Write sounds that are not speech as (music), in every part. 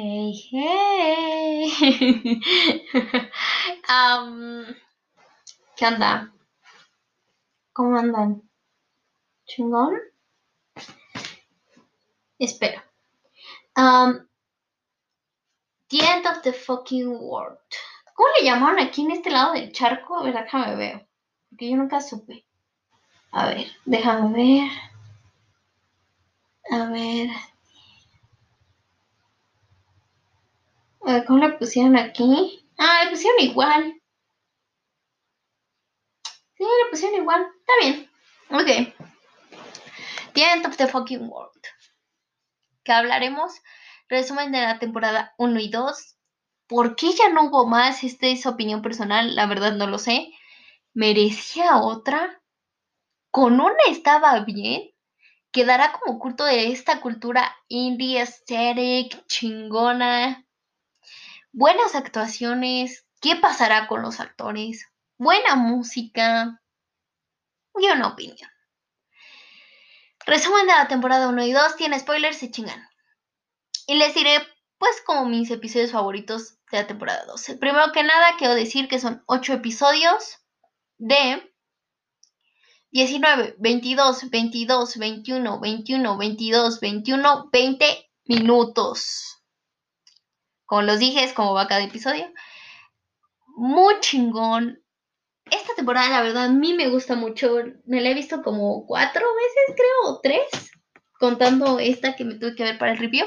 Hey, hey. (laughs) Am, ¿Qué onda? ¿Cómo andan? ¿Chingón? Espera. Um, the end of the fucking world. ¿Cómo le llamaron aquí en este lado del charco? A ver, déjame ver. Porque yo nunca supe. A ver, déjame ver. A ver. Ver, ¿cómo le pusieron aquí? Ah, le pusieron igual. Sí, le pusieron igual. Está bien. Ok. The end of the fucking world. Que hablaremos. Resumen de la temporada 1 y 2. ¿Por qué ya no hubo más? Esta es opinión personal. La verdad no lo sé. ¿Merecía otra? Con una estaba bien. Quedará como culto de esta cultura indie, aesthetic, chingona. Buenas actuaciones. ¿Qué pasará con los actores? Buena música. Y una opinión. Resumen de la temporada 1 y 2. Tiene spoilers y chingan. Y les diré, pues, como mis episodios favoritos de la temporada 2. Primero que nada, quiero decir que son 8 episodios de 19, 22, 22, 21, 21, 22, 21, 20 minutos. Como los dije, es como va cada episodio. Muy chingón. Esta temporada, la verdad, a mí me gusta mucho. Me la he visto como cuatro veces, creo, o tres. Contando esta que me tuve que ver para el review.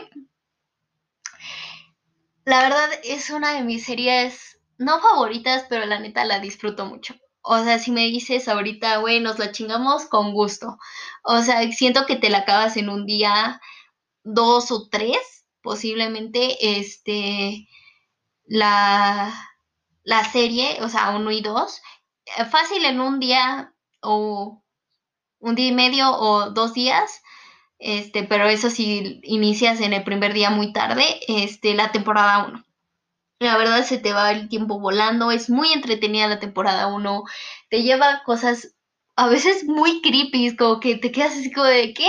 La verdad es una de mis series, no favoritas, pero la neta la disfruto mucho. O sea, si me dices ahorita, güey, nos la chingamos con gusto. O sea, siento que te la acabas en un día, dos o tres, posiblemente, este, la, la serie, o sea, uno y dos. Eh, Fácil en un día o un día y medio o dos días. Este, pero eso si inicias en el primer día muy tarde, este, la temporada 1. La verdad se te va el tiempo volando, es muy entretenida la temporada 1, te lleva cosas a veces muy creepy, como que te quedas así como de ¿qué?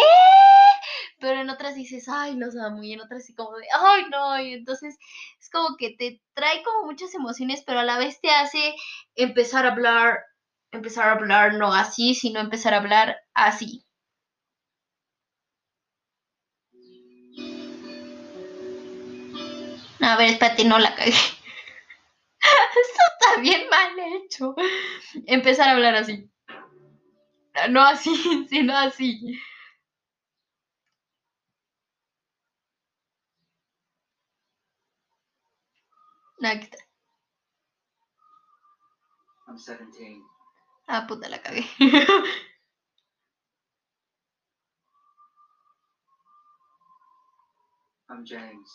Pero en otras dices, ay, los amo, y en otras así como de, ay, no, y entonces es como que te trae como muchas emociones, pero a la vez te hace empezar a hablar, empezar a hablar no así, sino empezar a hablar así. A ver, espérate, no la cagué. (laughs) Esto está bien mal hecho. Empezar a hablar así. No así, (laughs) sino así. No, aquí está. I'm 17. Ah, puta, la cagué. I'm James.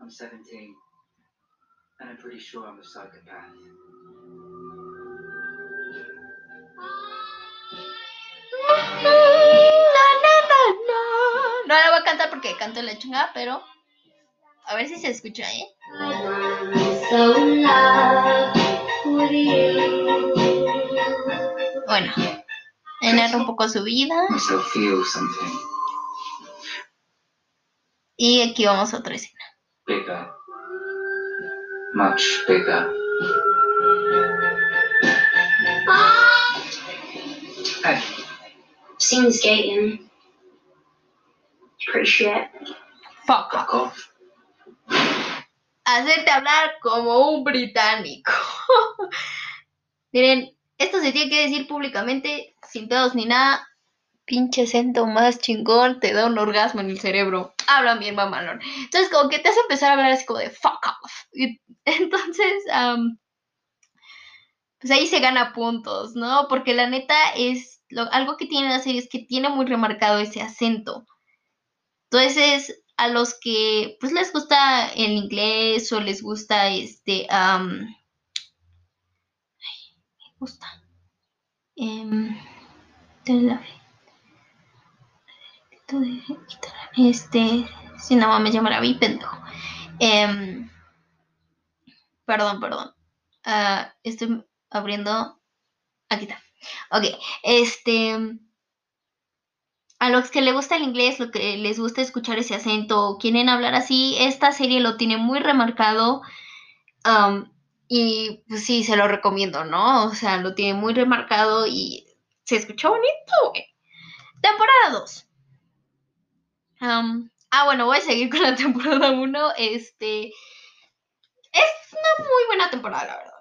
I'm 17. And I'm pretty sure I'm a psychopath. No, no, no, no. No la voy a cantar porque canto la chingada, pero a ver si se escucha, ¿eh? Bueno, narra un poco su vida y aquí vamos a otra escena. bigger. Much bigger. Hey, Seen. It's pretty shit. Fuck. fuck off. Hacerte hablar como un británico. (laughs) Miren, esto se tiene que decir públicamente, sin pedos ni nada. Pinche acento más chingón, te da un orgasmo en el cerebro. Hablan bien mamalón. Entonces, como que te hace empezar a hablar así como de fuck off. Y (laughs) entonces, am, pues ahí se gana puntos, ¿no? Porque la neta es lo- algo que tiene la serie es que tiene muy remarcado ese acento. Entonces, a los que pues les gusta el inglés o les gusta este, am, ay, me gusta. em, este, si no me la vi, pendejo. Em, perdón, perdón. Ah, estoy abriendo. Aquí está. Ok, este. A los que les gusta el inglés, lo que les gusta escuchar ese acento, quieren hablar así, esta serie lo tiene muy remarcado. um, y pues sí, se lo recomiendo, ¿no? O sea, lo tiene muy remarcado y se escuchó bonito. Temporada 2. Um, ah, bueno, voy a seguir con la (laughs) temporada 1. Este. Es una muy buena temporada, la verdad.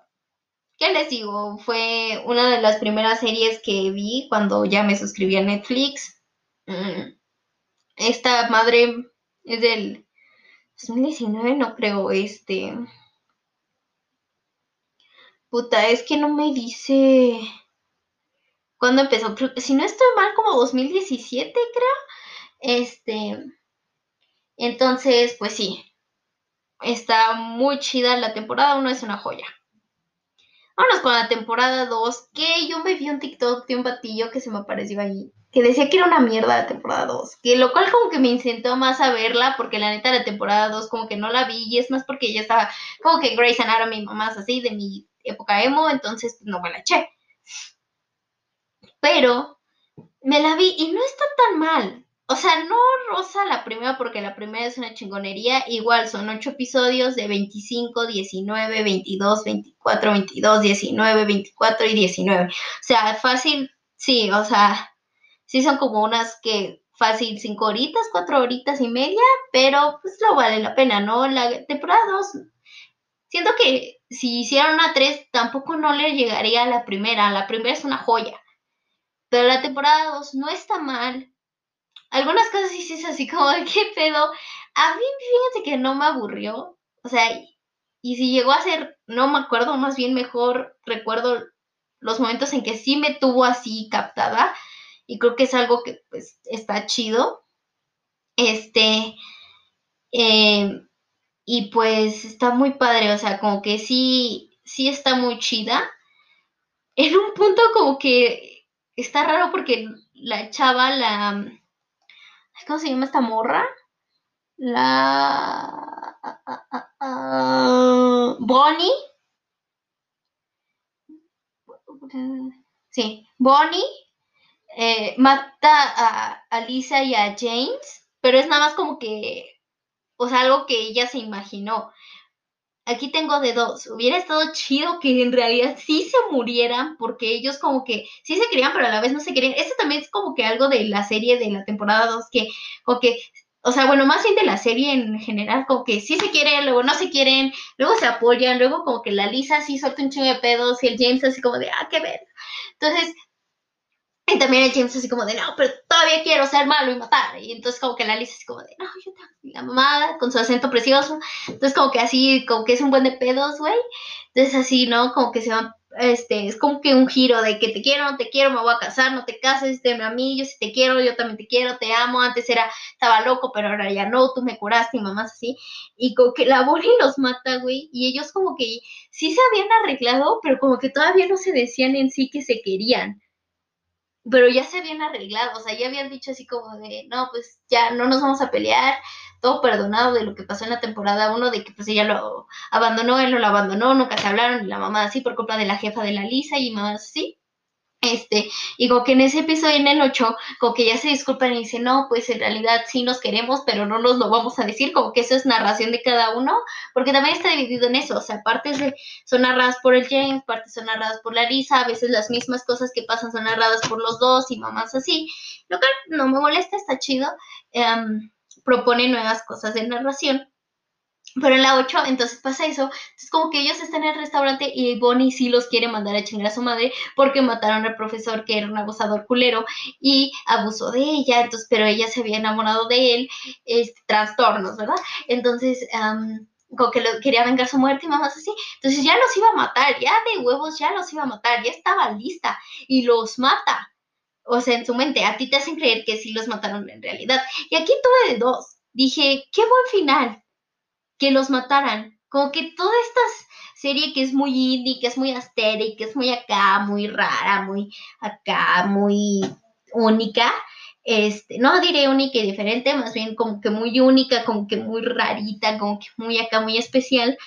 ¿Qué les digo? Fue una de las primeras series que vi cuando ya me suscribí a Netflix. Mm, Esta madre es del 2019, no creo, este. Puta, es que no me dice. ¿Cuándo empezó? Si no estoy mal, como 2017, creo. Este. Entonces, pues sí. Está muy chida. La temporada 1 es una joya. Vámonos con la temporada 2. Que yo me vi un TikTok de un batillo que se me apareció ahí. Que decía que era una mierda la temporada 2. Que lo cual como que me incitó más a verla. Porque la neta la temporada 2 como que no la vi. Y es más porque ya estaba como que Grey's Anatomy, mamás así, de mi época emo. Entonces pues, no me la eché. Pero me la vi y no está tan mal. O sea, no rosa la primera porque la primera es una chingonería. Igual son 8 episodios de 25, 19, 22, 24, 22, 19, 24 y 19. O sea, fácil, sí, o sea, sí son como unas que fácil 5 horitas, 4 horitas y media, pero pues lo vale la pena, ¿no? La temporada 2, siento que si hicieran una 3 tampoco no le llegaría a la primera. La primera es una joya. Pero la temporada 2 no está mal. Algunas cosas sí es así como qué pedo. A mí, fíjense que no me aburrió. O sea, y si llegó a ser, no me acuerdo, más bien mejor recuerdo los momentos en que sí me tuvo así captada. Y creo que es algo que pues está chido. Este. eh, y pues está muy padre. O sea, como que sí, sí está muy chida. En un punto como que está raro porque la chava, la... ¿Cómo se llama esta morra? La... ah, ah, ah, Bonnie. Sí, Bonnie eh, mata a, Lisa y a James, pero es nada más como que, o sea, algo que ella se imaginó. Aquí tengo de dos. Hubiera estado chido que en realidad sí se murieran porque ellos como que sí se querían, pero a la vez no se querían. Esto también es como que algo de la serie de la temporada 2 que, como que, o sea, bueno, más bien de la serie en general, como que sí se quieren, luego no se quieren, luego se apoyan, luego como que la Lisa sí suelta un chingo de pedos y el James así como de, ah, qué ver. Entonces, y también el James así como de, no, pero todavía quiero ser malo y matar. Y entonces como que la Lisa así como de, no, yo la mamada, con su acento precioso. Entonces como que así, como que es un buen de pedos, güey. Entonces así, ¿no? Como que se van, este, es como que un giro de que te quiero, no te quiero, me voy a casar, no te cases, deme a mí, yo sí te quiero, yo también te quiero, te amo. Antes era, estaba loco, pero ahora ya no, tú me curaste y mamás así. Y como que la Bonnie los mata, güey. Y ellos como que sí se habían arreglado, pero como que todavía no se decían en sí que se querían pero ya se habían arreglado, o sea, ya habían dicho así como de, no, pues ya no nos vamos a pelear, todo perdonado de lo que pasó en la temporada 1, de que pues ella lo abandonó, él no lo abandonó, nunca se hablaron, y la mamá así por culpa de la jefa de la Lisa y mamá así. Este, y como que en ese episodio, en el 8, como que ya se disculpan y dicen, no, pues en realidad sí nos queremos, pero no nos lo vamos a decir, como que eso es narración de cada uno, porque también está dividido en eso, o sea, partes de, son narradas por el James, partes son narradas por la Lisa, a veces las mismas cosas que pasan son narradas por los dos y mamás así, lo que no me molesta, está chido, em, propone nuevas cosas de narración. Pero en la 8, entonces pasa eso. Entonces, como que ellos están en el restaurante y Bonnie sí los quiere mandar a chingar a su madre porque mataron al profesor que era un abusador culero y abusó de ella. Entonces, pero ella se había enamorado de él, este, trastornos, ¿verdad? Entonces, am, como que lo, quería vengar su muerte y mamás así. Entonces, ya los iba a matar, ya de huevos, ya los iba a matar, ya estaba lista y los mata. O sea, en su mente, a ti te hacen creer que sí los mataron en realidad. Y aquí tuve de dos. Dije, qué buen final que los mataran. Como que toda esta serie que es muy indie, que es muy aesthetic, que es muy acá, muy rara, muy acá, muy única. Este, no diré única y diferente, más bien como que muy única, como que muy rarita, como que muy acá, muy especial.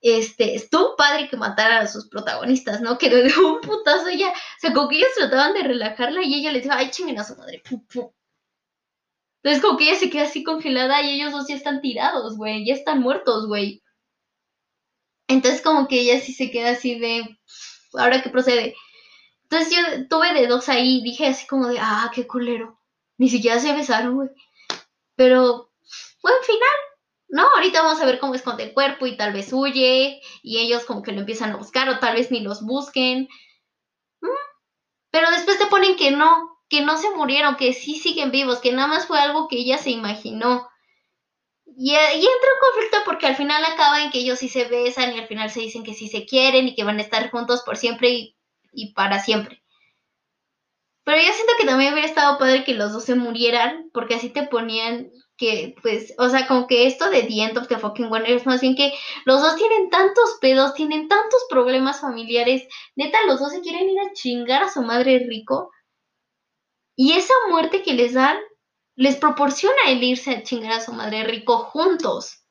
este, estuvo padre que matara a sus protagonistas, ¿no? Que de un putazo ella, o sea, como que ellos trataban de relajarla y ella les dijo, ay, chinguen a su madre, pum, pum. Entonces como que ella se queda así congelada y ellos dos ya están tirados, güey, ya están muertos, güey. Entonces como que ella sí se queda así de, ahora qué procede. Entonces yo tuve de dos ahí, dije así como de, ah, qué culero. Ni siquiera se besaron, güey. Pero, buen final. No, ahorita vamos a ver cómo esconde el cuerpo y tal vez huye y ellos como que lo empiezan a buscar o tal vez ni los busquen. Mm. Pero después te ponen que no, que no se murieron, que sí siguen vivos, que nada más fue algo que ella se imaginó. Y, y entra un conflicto porque al final acaba en que ellos sí se besan y al final se dicen que sí se quieren y que van a estar juntos por siempre y, para siempre. Pero yo siento que también hubiera estado padre que los dos se murieran, porque así te ponían que, pues, o sea, como que esto de The End of the Fucking One es más bien que los dos tienen tantos pedos, tienen tantos problemas familiares, neta, los dos se quieren ir a chingar a su madre rico. Y esa muerte que les dan les proporciona el irse a chingar a su madre rico juntos.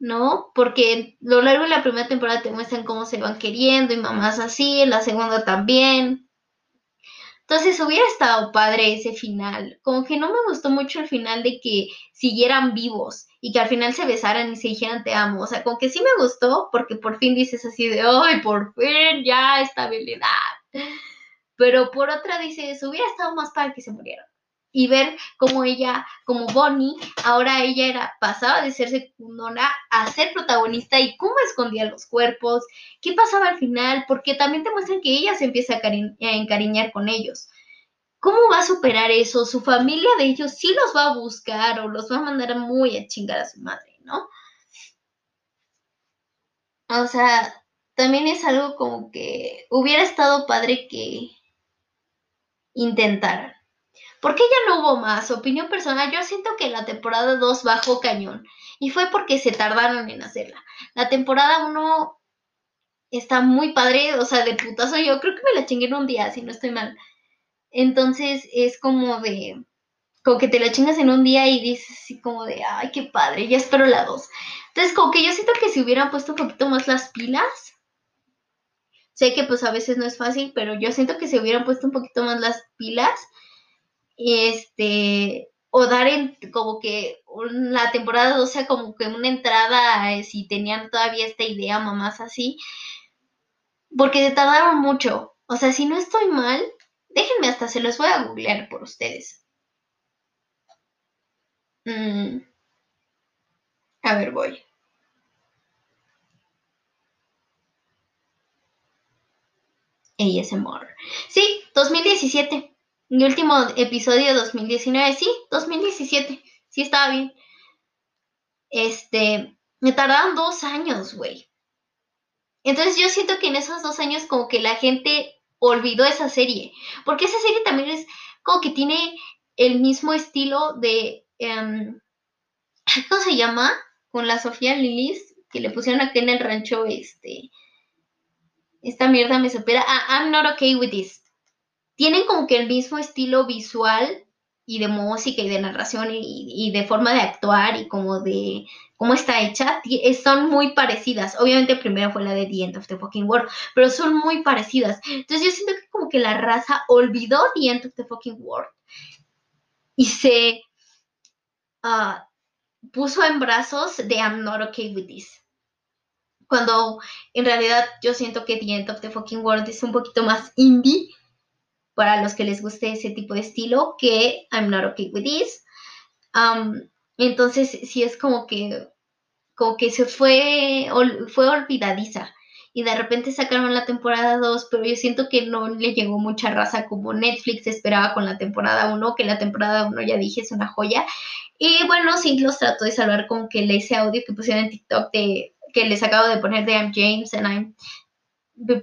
¿No? Porque a lo largo de la primera temporada te muestran cómo se van queriendo y mamás así, en la segunda también. Entonces hubiera estado padre ese final. Como que no me gustó mucho el final de que siguieran vivos y que al final se besaran y se dijeran te amo. O sea, como que sí me gustó porque por fin dices así de, ay, por fin ya estabilidad. Pero por otra dices, hubiera estado más padre que se murieran. Y ver cómo ella, como Bonnie, ahora ella era, pasaba de ser secundona a ser protagonista y cómo escondía los cuerpos, qué pasaba al final, porque también te muestran que ella se empieza a, cari- a encariñar con ellos. ¿Cómo va a superar eso? Su familia de ellos sí los va a buscar o los va a mandar muy a chingar a su madre, ¿no? O sea, también es algo como que hubiera estado padre que intentaran. ¿Por qué ya no hubo más? Opinión personal, yo siento que la temporada 2 bajó cañón. Y fue porque se tardaron en hacerla. La temporada 1 está muy padre, o sea, de putazo. Yo creo que me la chingué en un día, si no estoy mal. Entonces es como de. Como que te la chingas en un día y dices así como de, ay, qué padre, ya espero la 2. Entonces, como que yo siento que si hubieran puesto un poquito más las pilas, sé que pues a veces no es fácil, pero yo siento que si hubieran puesto un poquito más las pilas, este, o dar como que la temporada 2 sea como que una entrada, eh, si tenían todavía esta idea, mamás así, porque se tardaron mucho. O sea, si no estoy mal, déjenme hasta se los voy a googlear por ustedes. Mm, a ver, voy. ASMR. Sí, 2017. Mi último episodio 2019. Sí, 2017. Sí, estaba bien. Este, me tardaron dos años, güey. Entonces yo siento que en esos dos años como que la gente olvidó esa serie. Porque esa serie también es como que tiene el mismo estilo de... em, ¿Cómo se llama? Con la Sofía Lilis, que le pusieron aquí en el rancho, este... Esta mierda me supera. Ah, I'm not okay with this. Tienen como que el mismo estilo visual y de música y de narración y, de forma de actuar y como de cómo está hecha. Eh, Son muy parecidas. Obviamente primero fue la de The End of the Fucking World, pero son muy parecidas. Entonces yo siento que como que la raza olvidó The End of the Fucking World y se ah, puso en brazos de I'm not okay with this. Cuando en realidad yo siento que The End of the Fucking World es un poquito más indie para los que les guste ese tipo de estilo que I'm not okay with this. Entonces sí es como que como que se fue fue olvidadiza y de repente sacaron la temporada 2, pero yo siento que no le llegó mucha raza como Netflix esperaba con la temporada 1, que la temporada 1 ya dije es una joya. Y bueno, sí los trató de salvar con que ese audio que pusieron en TikTok de que les acabo de poner de I'm James and I'm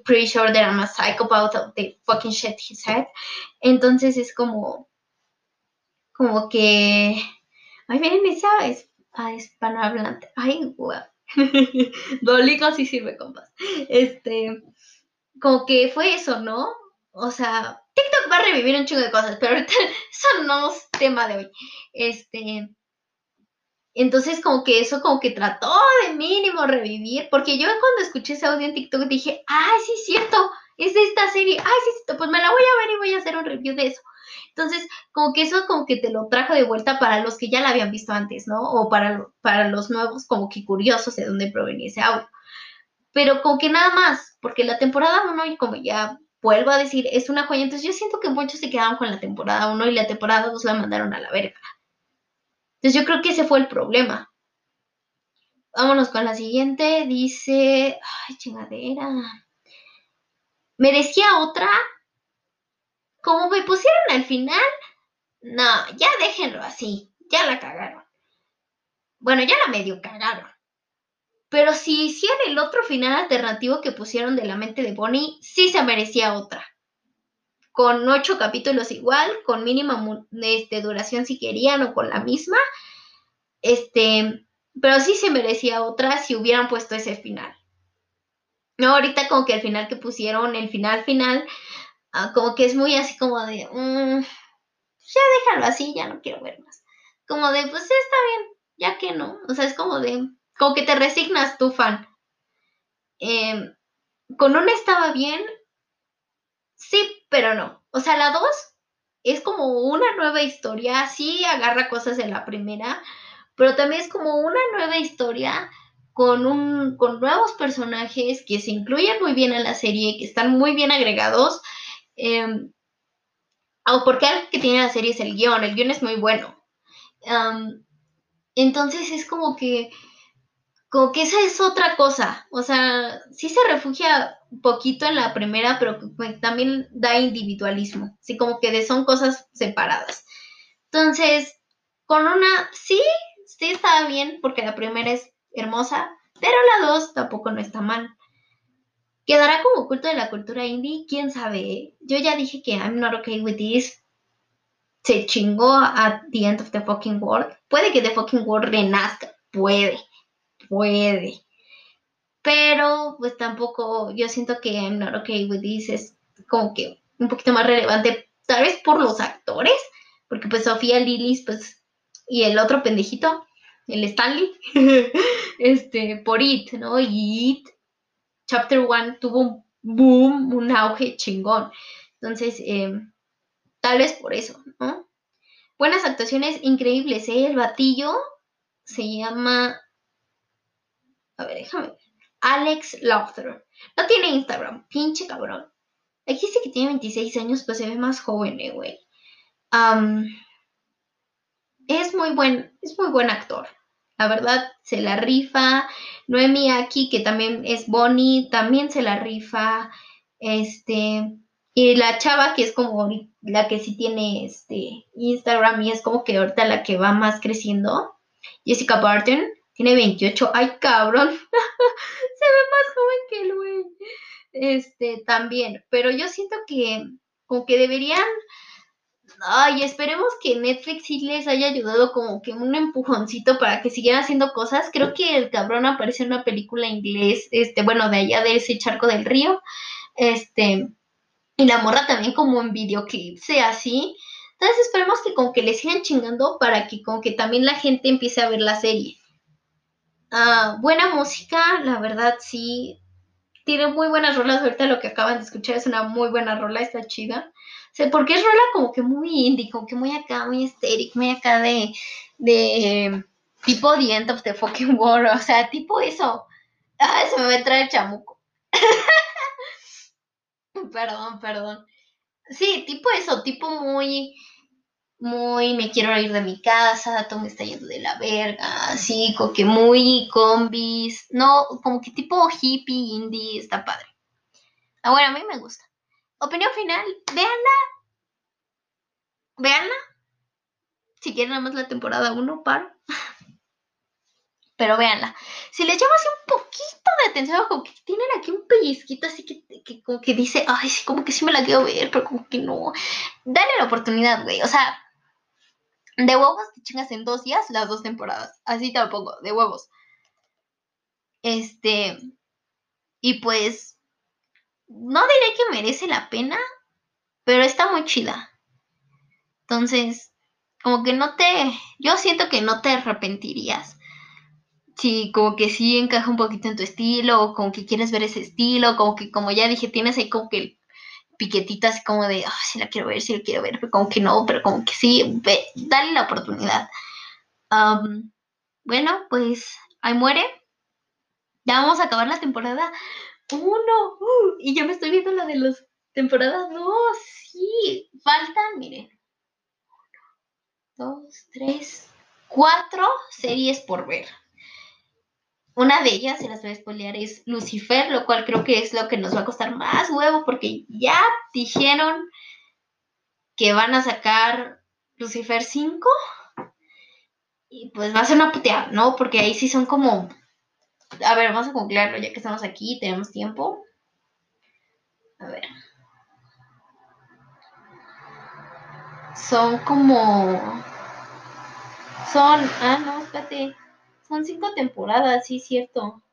pretty sure that I'm a psychopath of the fucking shit he said. Entonces es como como que ay miren esa es ah, hispanohablante. Ay, guau. (laughs) Dolico sí sirve, compas. Este, como que fue eso, ¿no? O sea, TikTok va a revivir un chingo de cosas, pero ahorita eso no es tema de hoy. Este, Entonces como que eso como que trató de mínimo revivir, porque yo cuando escuché ese audio en TikTok dije, ay, sí es cierto, es de esta serie, ay, sí, cierto, pues me la voy a ver y voy a hacer un review de eso. Entonces, como que eso como que te lo trajo de vuelta para los que ya la habían visto antes, ¿no? O para, para los nuevos, como que curiosos de dónde provenía ese audio. Pero como que nada más, porque la temporada 1, y como ya vuelvo a decir, es una joya. Entonces yo siento que muchos se quedaron con la temporada 1 y la temporada 2 la mandaron a la verga. Entonces yo creo que ese fue el problema. Vámonos con la siguiente. Dice, ay, chingadera. ¿Merecía otra? Como me pusieron al final, no, ya déjenlo así. Ya la cagaron. Bueno, ya la medio cagaron. Pero si hicieran el otro final alternativo que pusieron de la mente de Bonnie, sí se merecía otra. Con ocho capítulos igual, con mínima este, duración si querían o con la misma. Este, pero sí se merecía otra si hubieran puesto ese final. No, ahorita como que el final que pusieron, el final final, ah, como que es muy así como de, mm, ya déjalo así, ya no quiero ver más. Como de, pues está bien, ya que no. O sea, es como de, como que te resignas tu fan. Em, con una estaba bien, sí, pero no. O sea, la dos es como una nueva historia, sí agarra cosas de la primera, pero también es como una nueva historia con, un, con nuevos personajes que se incluyen muy bien en la serie, que están muy bien agregados. Eh, porque algo que tiene la serie es el guion, el guion es muy bueno. entonces es como que como que esa es otra cosa. O sea, sí se refugia un poquito en la primera, pero también da individualismo. Así como que son cosas separadas. Entonces, con una, sí, sí estaba bien, porque la primera es hermosa, pero la dos tampoco no está mal. ¿Quedará como culto de la cultura indie? ¿Quién sabe? Yo ya dije que I'm not okay with this. Se chingó at the end of the fucking world. Puede que the fucking world renazca. Puede puede. Pero pues tampoco, yo siento que I'm not okay with this es como que un poquito más relevante, tal vez por los actores, porque pues Sofía Lillis, pues, y el otro pendejito, el Stanley, (laughs) este, por It, ¿no? Y It, Chapter 1 tuvo un boom, un auge chingón. Entonces, em, tal vez por eso, ¿no? Buenas actuaciones increíbles, ¿eh? El batillo se llama a ver, déjame ver. Alex Laughter. No tiene Instagram. Pinche cabrón. Aquí dice que tiene 26 años, pues se ve más joven, eh, güey. es muy buen, es muy buen actor. La verdad, se la rifa. Noemi aquí, que también es Bonnie, también se la rifa. Este. Y la chava, que es como la que sí tiene este Instagram y es como que ahorita la que va más creciendo. Jessica Barton tiene 28. Ay, cabrón. (laughs) Se ve más joven que el güey. Este, también. Pero yo siento que como que deberían... Ay, esperemos que Netflix sí les haya ayudado como que un empujoncito para que siguieran haciendo cosas. Creo que el cabrón aparece en una película inglés, este, bueno, de allá de ese charco del río. Este, y la morra también como en videoclip, sea así. Entonces esperemos que como que le sigan chingando para que como que también la gente empiece a ver la serie. Ah, buena música, la verdad sí. Tiene muy buenas rolas. Ahorita lo que acaban de escuchar es una muy buena rola, está chida. O porque es rola como que muy indie, como que muy acá, muy estéril, muy acá de, de tipo The End of the Fucking World. O sea, tipo eso. Ah, se me va a traer el chamuco. (laughs) perdón, perdón. Sí, tipo eso, tipo muy muy me quiero ir de mi casa, todo me está yendo de la verga, así, como que muy combis, no, como que tipo hippie, indie, está padre. Ah, bueno, a mí me gusta. Opinión final, véanla. Véanla. Si quieren nada más la temporada 1, paro. (laughs) Pero véanla. Si le llamas un poquito de atención, como que tienen aquí un pellizquito así que, que como que dice, ay, sí, como que sí me la quiero ver, pero como que no. Dale la oportunidad, güey. O sea, de huevos te chingas en dos días las dos temporadas. Así tampoco, de huevos. Este. Y pues. No diré que merece la pena. Pero está muy chida. Entonces. como que no te, yo siento que no te arrepentirías. Sí, como que sí encaja un poquito en tu estilo, o como que quieres ver ese estilo, como que como ya dije, tienes ahí como que el piquetito así como de, ah, sí la quiero ver, sí la quiero ver, pero como que no, pero como que sí, dale la oportunidad. Bueno, pues ahí muere. Ya vamos a acabar la temporada uno. uh, y yo me estoy viendo la de las temporadas dos. Sí, faltan, miren. Uno, dos, tres, cuatro series por ver. Una de ellas, se las voy a spoilear, es Lucifer, lo cual creo que es lo que nos va a costar más huevo, porque ya dijeron que van a sacar Lucifer 5. Y pues va a ser una puteada, ¿no? Porque ahí sí son como. A ver, vamos a googlearlo ya que estamos aquí, tenemos tiempo. A ver. Son como. Son. Ah, no, espérate. Son cinco temporadas, sí, cierto.